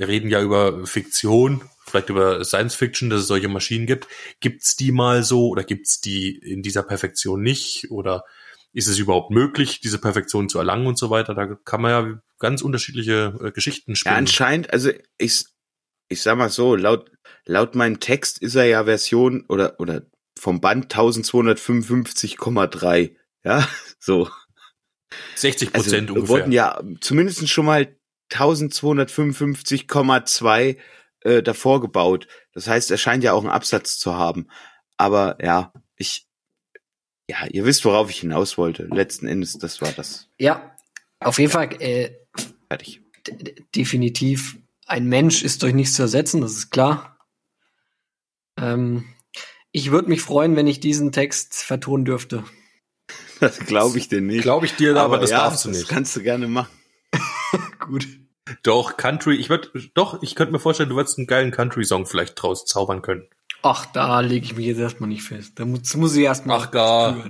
Wir reden ja über Fiktion, vielleicht über Science Fiction, dass es solche Maschinen gibt. Gibt's die mal so oder gibt's die in dieser Perfektion nicht? Oder ist es überhaupt möglich, diese Perfektion zu erlangen und so weiter? Da kann man ja ganz unterschiedliche äh, Geschichten Ja, spielen. anscheinend, also ich, ich sag mal so, laut, laut meinem Text ist er ja Version oder, oder vom Band 1255,3. Ja, so. 60 Also Prozent wir ungefähr. wurden ja zumindest schon mal 1255,2 äh, davor gebaut. Das heißt, er scheint ja auch einen Absatz zu haben. Aber ja, ich, ja, ihr wisst, worauf ich hinaus wollte. Letzten Endes, das war das. Ja, auf jeden Fall äh, Fertig. definitiv. Ein Mensch ist durch nichts zu ersetzen, das ist klar. Ähm, ich würde mich freuen, wenn ich diesen Text vertonen dürfte. Das glaube ich dir nicht. Glaube ich dir, aber, das ja, darfst du das nicht. kannst du gerne machen. Gut. Doch, Country, ich würde, doch, ich könnte mir vorstellen, du würdest einen geilen Country-Song vielleicht draus zaubern können. Ach, da lege ich mich jetzt erstmal nicht fest. Da muss, muss ich erstmal. spüren.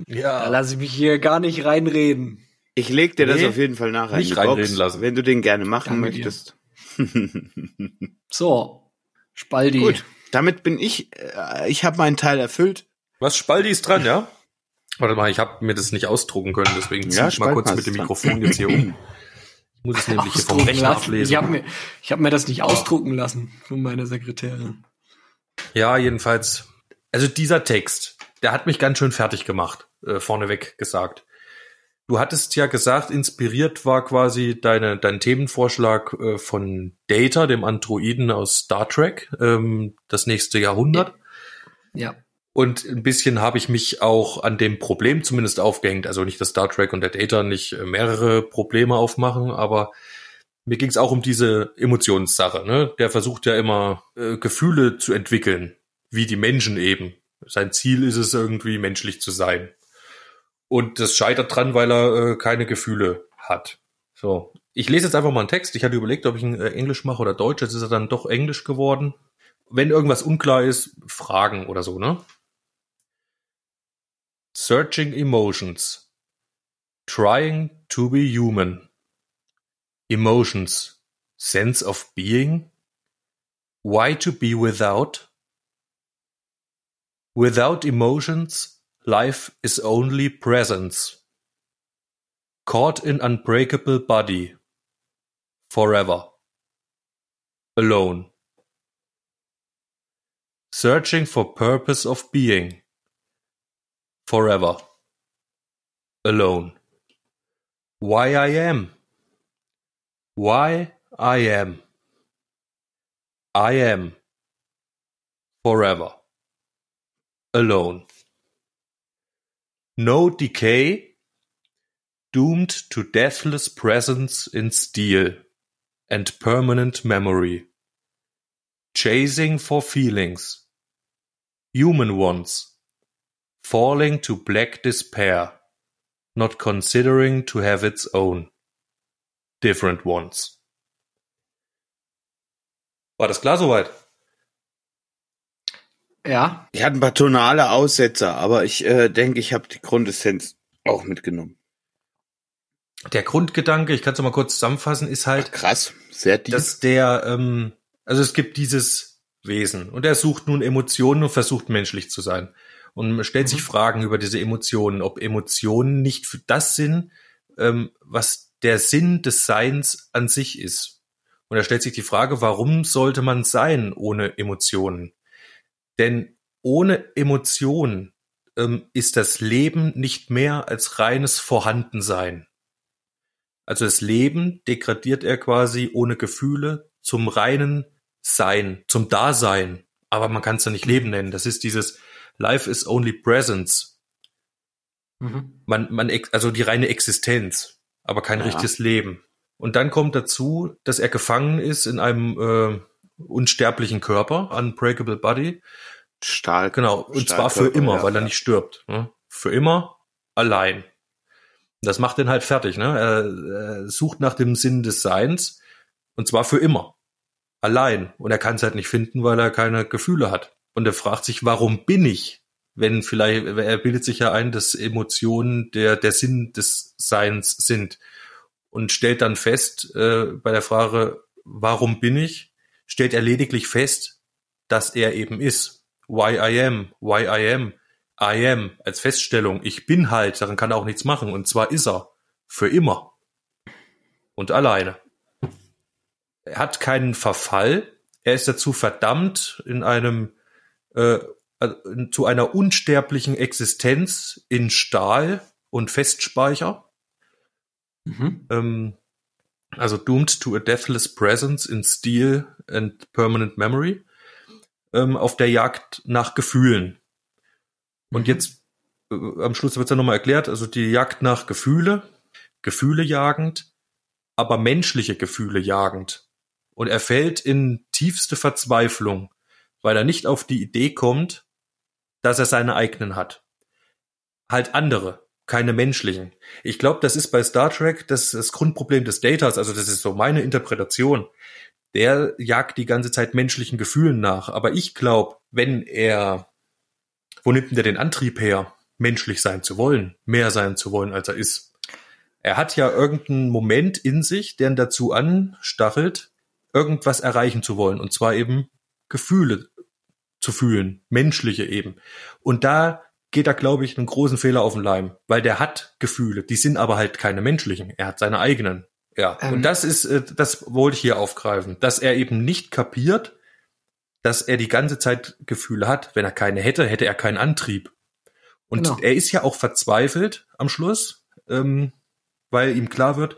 Da Ja. lasse ich mich hier gar nicht reinreden. Ich leg dir das Nee, auf jeden Fall nachher nicht in die reinreden Box, lassen. wenn du den gerne machen Danke möchtest. So, Spaldi. Gut, damit bin ich, äh, ich habe meinen Teil erfüllt. Was, Spaldi ist dran, ja? Warte mal, ich habe mir das nicht ausdrucken können, deswegen zieh Ja, ich mal kurz mit dem dran. Mikrofon jetzt hier um. Ich muss es nämlich hier vom Rechner lassen. ablesen. Ich habe mir, ich hab mir das nicht ausdrucken lassen von meiner Sekretärin. Ja, jedenfalls. Also dieser Text, der hat mich ganz schön fertig gemacht, äh, vorneweg gesagt. Du hattest ja gesagt, inspiriert war quasi deine, dein Themenvorschlag äh, von Data, dem Androiden aus Star Trek, ähm, das nächste Jahrhundert. Ja. Und ein bisschen habe ich mich auch an dem Problem zumindest aufgehängt. Also nicht, dass Star Trek und der Data nicht äh, mehrere Probleme aufmachen, aber mir ging es auch um diese Emotionssache. Ne? Der versucht ja immer äh, Gefühle zu entwickeln, wie die Menschen eben. Sein Ziel ist es irgendwie, menschlich zu sein. Und das scheitert dran, weil er äh, keine Gefühle hat. So, ich lese jetzt einfach mal einen Text. Ich hatte überlegt, ob ich ihn äh, Englisch mache oder Deutsch. Jetzt ist er dann doch Englisch geworden. Wenn irgendwas unklar ist, Fragen oder so, ne? Searching emotions. Trying to be human. Emotions. Sense of being. Why to be without? Without emotions, life is only presence. Caught in unbreakable body. Forever. Alone. Searching for purpose of being. Forever. Alone. Why I am. Why I am. I am. Forever. Alone. No decay, doomed to deathless presence in steel and permanent memory. Chasing for feelings, human ones, falling to black despair, not considering to have its own, different ones. War das klar soweit? Ja, Ich hatte ein paar tonale Aussetzer, aber ich äh, denke, ich habe die Grundessenz auch mitgenommen. Der Grundgedanke, ich kann es mal kurz zusammenfassen, ist halt, Krass, sehr deep. dass der, ähm, also es gibt dieses Wesen und er sucht nun Emotionen und versucht menschlich zu sein. Und man stellt sich Fragen über diese Emotionen, ob Emotionen nicht für das sind, ähm, was der Sinn des Seins an sich ist. Und da stellt sich die Frage, warum sollte man sein ohne Emotionen? Denn ohne Emotionen ähm, ist das Leben nicht mehr als reines Vorhandensein. Also das Leben degradiert er quasi ohne Gefühle zum reinen Sein, zum Dasein. Aber man kann es ja nicht Leben nennen. Das ist dieses Life is only presence. Mhm. Man, man, also die reine Existenz, aber kein Ja. richtiges Leben. Und dann kommt dazu, dass er gefangen ist in einem äh, unsterblichen Körper, unbreakable body. Stahl. Genau, und zwar für immer, ja. weil er nicht stirbt. Ne? Für immer allein. Das macht den halt fertig. Ne? Er, er sucht nach dem Sinn des Seins und zwar für immer. Allein. Und er kann es halt nicht finden, weil er keine Gefühle hat. Und er fragt sich, warum bin ich? Wenn vielleicht, er bildet sich ja ein, dass Emotionen der, der Sinn des Seins sind. Und stellt dann fest, äh, bei der Frage, warum bin ich, stellt er lediglich fest, dass er eben ist. Why I am, why I am, I am als Feststellung. Ich bin halt, daran kann er auch nichts machen. Und zwar ist er. Für immer. Und alleine. Er hat keinen Verfall. Er ist dazu verdammt, in einem, äh, also in- zu einer unsterblichen Existenz in Stahl und Festspeicher. Mhm. Ähm, also doomed to a deathless presence in steel and permanent memory. Ähm, auf der Jagd nach Gefühlen. Und Mhm. jetzt äh, am Schluss wird es ja nochmal erklärt, also die Jagd nach Gefühle, Gefühle jagend, aber menschliche Gefühle jagend. Und er fällt in tiefste Verzweiflung, weil er nicht auf die Idee kommt, dass er seine eigenen hat. Halt andere, keine menschlichen. Ich glaube, das ist bei Star Trek das, das Grundproblem des Datas, also das ist so meine Interpretation. Der jagt die ganze Zeit menschlichen Gefühlen nach. Aber ich glaube, wenn er, wo nimmt denn der den Antrieb her, menschlich sein zu wollen, mehr sein zu wollen, als er ist? Er hat ja irgendeinen Moment in sich, der ihn dazu anstachelt, irgendwas erreichen zu wollen. Und zwar eben Gefühle zu fühlen, menschliche eben. Und da geht er, glaube ich, einen großen Fehler auf den Leim, weil der hat Gefühle, die sind aber halt keine menschlichen. Er hat seine eigenen. Ja, Ähm. und das ist, äh, das wollte ich hier aufgreifen, dass er eben nicht kapiert, dass er die ganze Zeit Gefühle hat. Wenn er keine hätte, hätte er keinen Antrieb. Und Genau. er ist ja auch verzweifelt am Schluss, ähm, weil ihm klar wird,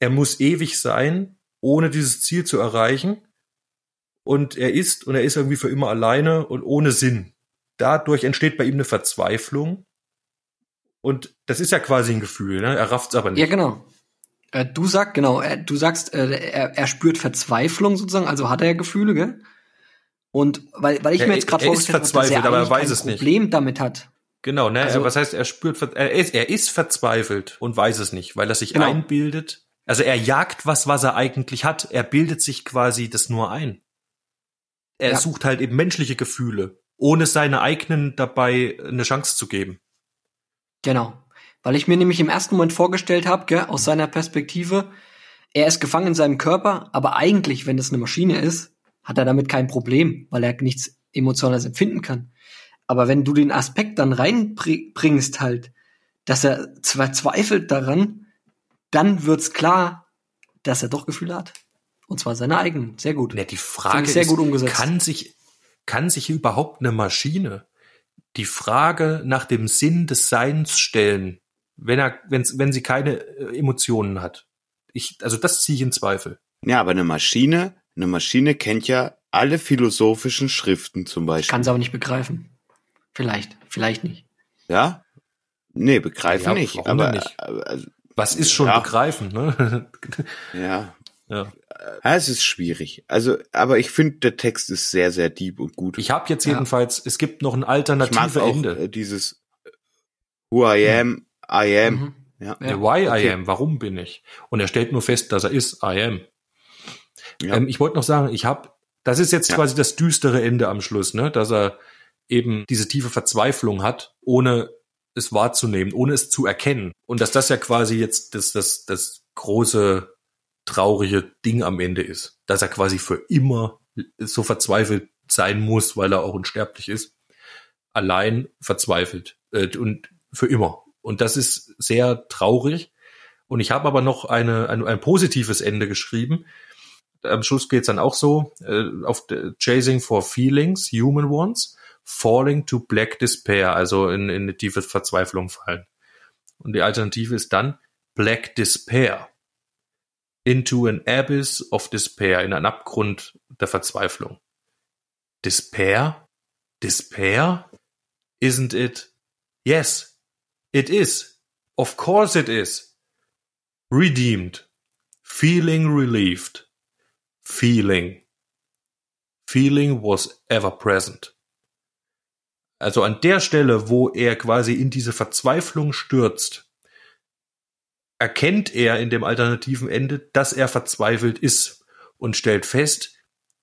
er muss ewig sein, ohne dieses Ziel zu erreichen. Und er ist, und er ist irgendwie für immer alleine und ohne Sinn. Dadurch entsteht bei ihm eine Verzweiflung. Und das ist ja quasi ein Gefühl, ne? Er rafft's aber nicht. Ja, genau. Äh, du sagst, genau, äh, du sagst, äh, er, er spürt Verzweiflung sozusagen, also hat er Gefühle, gell? Und weil, weil ich Er- mir jetzt gerade er vorgestellt habe, dass er aber er weiß es nicht. Problem damit hat. Genau, ne? Also- was heißt, er spürt, er ist, er ist verzweifelt und weiß es nicht, weil er sich Genau. einbildet. Also er jagt was, was er eigentlich hat. Er bildet sich quasi das nur ein. Er Ja. sucht halt eben menschliche Gefühle, ohne seine eigenen dabei eine Chance zu geben. Genau. Weil ich mir nämlich im ersten Moment vorgestellt habe, aus seiner Perspektive, er ist gefangen in seinem Körper, aber eigentlich, wenn es eine Maschine ist, hat er damit kein Problem, weil er nichts Emotionales empfinden kann. Aber wenn du den Aspekt dann reinbringst halt, dass er verzweifelt daran, dann wird's klar, dass er doch Gefühle hat. Und zwar seine eigenen. Sehr gut. Ja, die Frage sehr ist, gut umgesetzt. kann sich, kann sich überhaupt eine Maschine die Frage nach dem Sinn des Seins stellen, wenn er, wenn, wenn sie keine äh, Emotionen hat? Ich, also das ziehe ich in Zweifel. Ja, aber eine Maschine, eine Maschine kennt ja alle philosophischen Schriften zum Beispiel. Kann es aber nicht begreifen. Vielleicht, vielleicht nicht. Ja? Nee, begreifen Ja, nicht. Aber, nicht? aber also, Was ist schon Ja. begreifen, ne? ja. ja. Ja, es ist schwierig. Also, aber ich finde, der Text ist sehr, sehr deep und gut. Ich habe jetzt Ja. jedenfalls, es gibt noch ein Ich mag alternative auch Ende. äh, dieses Who I am, I am. Mhm. Ja. Ja. Ja, Why okay. I am, warum bin ich? Und er stellt nur fest, dass er ist, I am. Ja. Ähm, ich wollte noch sagen, ich habe, das ist jetzt Ja. quasi das düstere Ende am Schluss, ne? dass er eben diese tiefe Verzweiflung hat, ohne es wahrzunehmen, ohne es zu erkennen. Und dass das ja quasi jetzt das, das, das große, traurige Ding am Ende ist. Dass er quasi für immer so verzweifelt sein muss, weil er auch unsterblich ist. Allein verzweifelt. Äh, und für immer. Und das ist sehr traurig. Und ich habe aber noch eine, ein, ein positives Ende geschrieben. am Schluss geht's dann auch so, äh, auf Chasing for Feelings, Human Ones, Falling to Black Despair, also in, in eine tiefe Verzweiflung fallen. Und die Alternative ist dann Black Despair. Into an Abyss of Despair, in einen Abgrund der Verzweiflung. Despair? Despair? Isn't it? Yes, it is. Of course it is. Redeemed. Feeling relieved. Feeling. Feeling was ever present. Also an der Stelle, wo er quasi in diese Verzweiflung stürzt, erkennt er in dem alternativen Ende, dass er verzweifelt ist und stellt fest,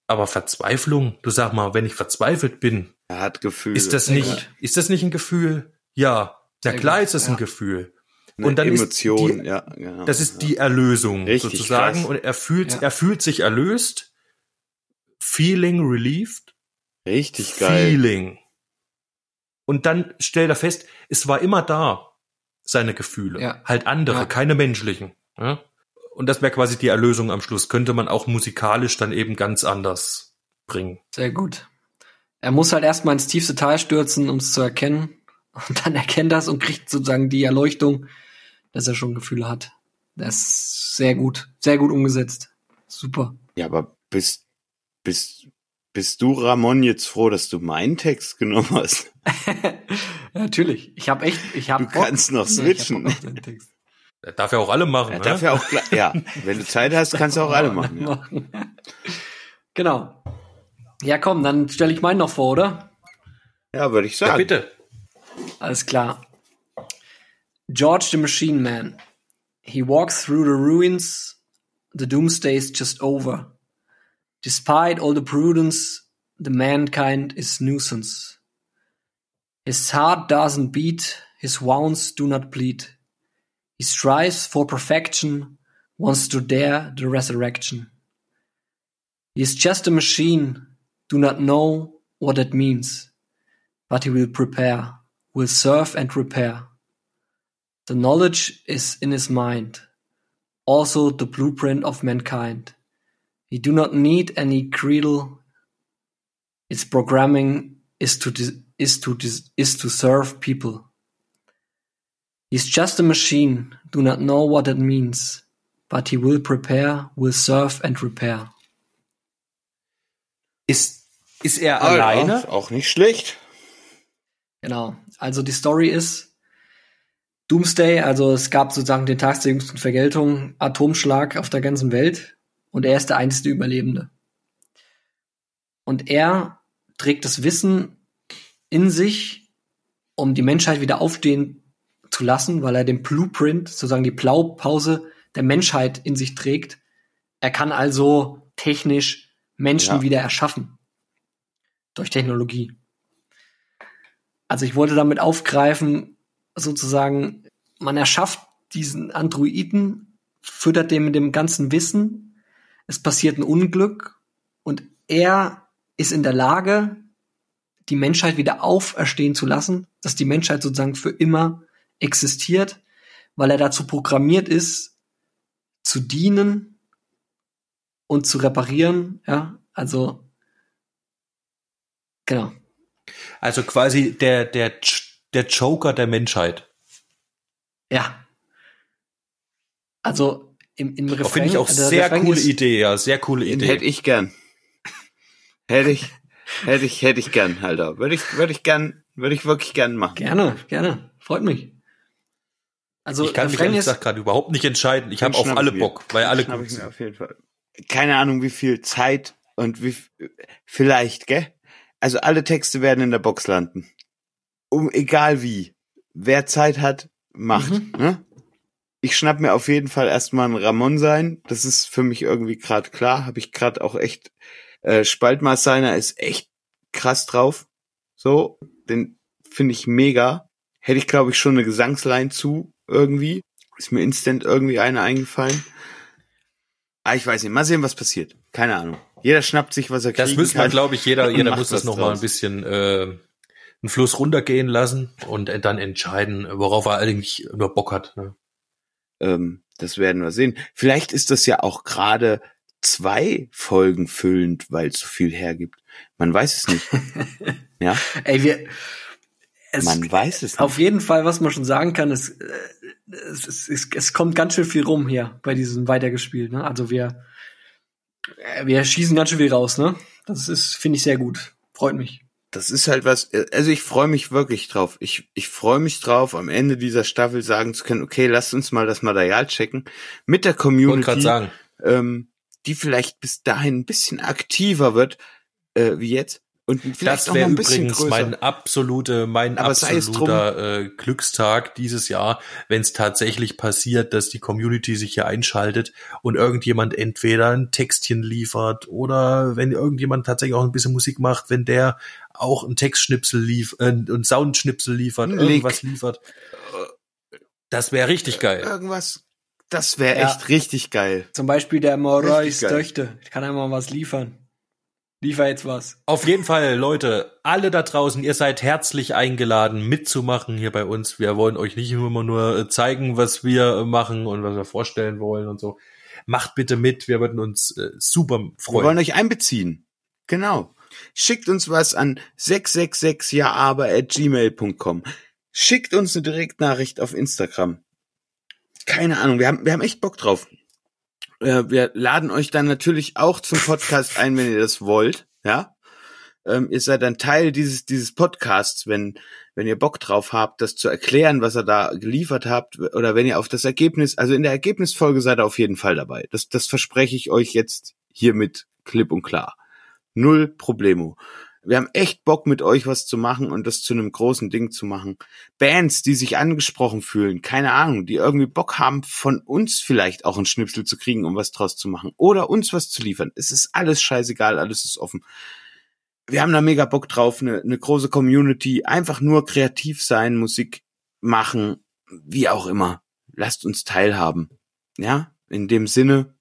aber Verzweiflung, du sag mal, wenn ich verzweifelt bin, Er hat Gefühle. ist das Sehr nicht, gut. ist das nicht ein Gefühl? Ja, na Sehr klar ist das ja. ein Gefühl. Eine und dann ist Emotion, die- ja, genau. Das ist die Erlösung Richtig sozusagen krass. und er fühlt, Ja. er fühlt sich erlöst, feeling relieved, Richtig geil. feeling. Und dann stellt er fest, es war immer da, seine Gefühle. Ja. Halt andere, Ja. keine menschlichen. Ja? Und das wäre quasi die Erlösung am Schluss. Könnte man auch musikalisch dann eben ganz anders bringen. Sehr gut. Er muss halt erstmal ins tiefste Tal stürzen, um es zu erkennen. Und dann erkennt er es und kriegt sozusagen die Erleuchtung, dass er schon Gefühle hat. Das ist sehr gut. Sehr gut umgesetzt. Super. Ja, aber bist, bist, bist du, Ramon, jetzt froh, dass du meinen Text genommen hast? Ja, Natürlich. Ich habe echt, ich habe Du kannst noch switchen. Das darf ja auch alle machen. Er ne? darf ja auch, ja, wenn du Zeit hast, kannst du auch alle machen. Ja. Genau. Ja, komm, dann stelle ich meinen noch vor, oder? Ja, würde ich ja, sagen. bitte. Alles klar. George the Machine Man. He walks through the ruins. The doomsday's just over. Despite all the prudence, the mankind is nuisance. His heart doesn't beat, his wounds do not bleed. He strives for perfection, wants to dare the resurrection. He is just a machine, do not know what it means, but he will prepare, will serve and repair. The knowledge is in his mind, also the blueprint of mankind. He do not need any creedal. Its programming is to dis- is to is to serve people. He's just a machine, do not know what it means, but he will prepare, will serve and repair. Ist, ist er Ah, ja, alleine? Auch nicht schlecht. Genau. Also die Story ist Doomsday, also es gab sozusagen den Tag der jüngsten Vergeltung, Atomschlag auf der ganzen Welt und er ist der einzige Überlebende. Und er trägt das Wissen in sich, um die Menschheit wieder aufstehen zu lassen, weil er den Blueprint, sozusagen die Blaupause der Menschheit in sich trägt. Er kann also technisch Menschen Ja. wieder erschaffen. Durch Technologie. Also ich wollte damit aufgreifen, sozusagen, man erschafft diesen Androiden, füttert den mit dem ganzen Wissen, es passiert ein Unglück und er ist in der Lage, die Menschheit wieder auferstehen zu lassen, dass die Menschheit sozusagen für immer existiert, weil er dazu programmiert ist, zu dienen und zu reparieren, ja, also genau. Also quasi der, der, der Joker der Menschheit. Ja. Also im, im Refrain. Finde ich auch der sehr coole ist, Idee, ja, sehr coole Idee. hätte ich gern. Hätte ich, hätte ich, hätte ich gern, Alter. Würde ich, würde ich gern, würde ich wirklich gern machen. Gerne, gerne. Freut mich. Also ich kann mich ehrlich gesagt gerade überhaupt nicht entscheiden. Ich habe auf alle mir. Bock, weil alle gut ich mir sind. auf jeden Fall. Keine Ahnung, wie viel Zeit und wie, vielleicht, gell? Also alle Texte werden in der Box landen. Um, egal wie. Wer Zeit hat, macht, Mhm. ne? Ich schnapp mir auf jeden Fall erstmal einen Ramon sein. Das ist für mich irgendwie gerade klar. Habe ich gerade auch echt. Äh, Spaltmaß seiner ist echt krass drauf. So, den finde ich mega. Hätte ich, glaube ich, schon eine Gesangsline zu irgendwie. Ist mir instant irgendwie eine eingefallen. Ah, ich weiß nicht. Mal sehen, was passiert. Keine Ahnung. Jeder schnappt sich, was er kriegen Das müssen wir, kann. glaube ich, jeder, jeder muss das was noch mal ein bisschen äh, einen Fluss runtergehen lassen und dann entscheiden, worauf er eigentlich nur Bock hat. Ne? Ähm, das werden wir sehen. Vielleicht ist das ja auch gerade zwei Folgen füllend, weil es so viel hergibt. Man weiß es nicht. ja, Ey, wir, es, man weiß es nicht. auf jeden Fall, was man schon sagen kann, ist, äh, es, es, es, es kommt ganz schön viel rum hier bei diesem Weitergespielt. Ne? Also wir, äh, wir schießen ganz schön viel raus. Ne? Das ist, finde ich, sehr gut. Freut mich. Das ist halt was, also ich freue mich wirklich drauf. Ich, ich freue mich drauf, am Ende dieser Staffel sagen zu können, okay, lasst uns mal das Material checken mit der Ich wollte gerade Community, sagen, ähm, die vielleicht bis dahin ein bisschen aktiver wird, äh, wie jetzt. Und vielleicht das wäre ein bisschen übrigens größer. mein absolute, mein Aber absoluter äh, Glückstag dieses Jahr, wenn es tatsächlich passiert, dass die Community sich hier einschaltet und irgendjemand entweder ein Textchen liefert oder wenn irgendjemand tatsächlich auch ein bisschen Musik macht, wenn der auch ein Textschnipsel liefert, äh, ein Soundschnipsel liefert, Ein irgendwas liefert. Das wäre richtig geil. Irgendwas, das wäre Ja. echt richtig geil. Zum Beispiel der geil. Döchte. Ich kann einmal was liefern. Liefer jetzt was. Auf jeden Fall, Leute, alle da draußen, ihr seid herzlich eingeladen, mitzumachen hier bei uns. Wir wollen euch nicht nur immer nur äh, zeigen, was wir äh, machen und was wir vorstellen wollen und so. Macht bitte mit, wir würden uns äh, super Wir wollen freuen. euch einbeziehen. Genau. Schickt uns was an 666jaaber@gmail.com. Schickt uns eine Direktnachricht auf Instagram. Keine Ahnung, wir haben, wir haben echt Bock drauf. Äh, wir laden euch dann natürlich auch zum Podcast ein, wenn ihr das wollt, ja. Ähm, ihr seid ein Teil dieses, dieses Podcasts, wenn, wenn ihr Bock drauf habt, das zu erklären, was ihr da geliefert habt, oder wenn ihr auf das Ergebnis, also in der Ergebnisfolge seid ihr auf jeden Fall dabei. Das, das verspreche ich euch jetzt hiermit klipp und klar. Null Problemo. Wir haben echt Bock, mit euch was zu machen und das zu einem großen Ding zu machen. Bands, die sich angesprochen fühlen, keine Ahnung, die irgendwie Bock haben, von uns vielleicht auch einen Schnipsel zu kriegen, um was draus zu machen. Oder uns was zu liefern. Es ist alles scheißegal, alles ist offen. Wir haben da mega Bock drauf, eine, eine große Community, einfach nur kreativ sein, Musik machen, wie auch immer. Lasst uns teilhaben. Ja, in dem Sinne,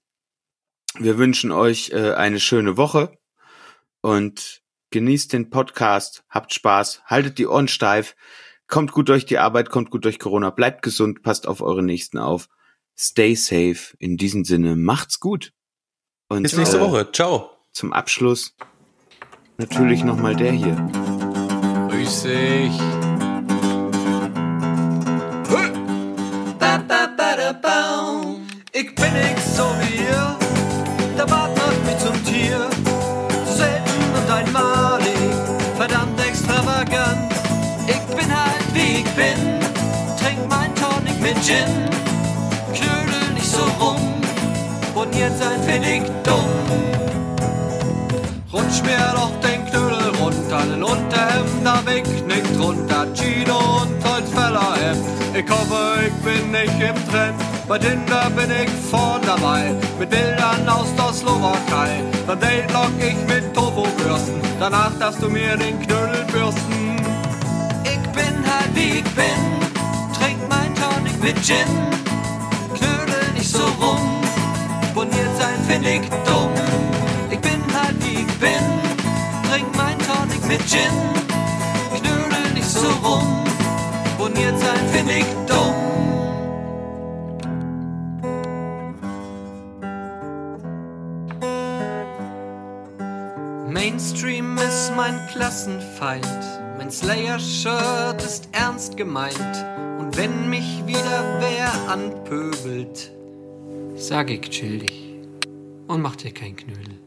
wir wünschen euch äh, eine schöne Woche und genießt den Podcast, habt Spaß, haltet die Ohren steif, kommt gut durch die Arbeit, kommt gut durch Corona, bleibt gesund, passt auf eure Nächsten auf, stay safe. In diesem Sinne, macht's gut. Und Bis nächste äh, Woche. Ciao. zum Abschluss natürlich nochmal der hier. Grüß dich. Ich bin nicht so wie ihr, der Bart macht mich zum Tier. Und einmalig, verdammt extravagant. Ich bin halt wie ich bin, trink mein Tonic mit Gin. Knödel nicht so rum, und jetzt ein ich dumm. Rutsch mir doch den Knödel runter, den Unterhemd hab ich nicht drunter. Chino und Holzfällerhemd. Ich hoffe, ich bin nicht im Trend. Bei Tinder bin ich vorn dabei, mit Bildern aus der Slowakei. Dann Date lock ich mit Tofu-Bürsten, danach darfst du mir den Knödel bürsten. Ich bin halt wie ich bin, trink mein Tonic mit Gin. Knödel nicht so rum, boniert sein find ich dumm. Ich bin halt wie ich bin, trink mein Tonic mit Gin. Knödel nicht so rum, boniert sein find ich dumm. Mainstream ist mein Klassenfeind, mein Slayer-Shirt ist ernst gemeint. Und wenn mich wieder wer anpöbelt, sag ich chill dich und mach dir kein Knödel.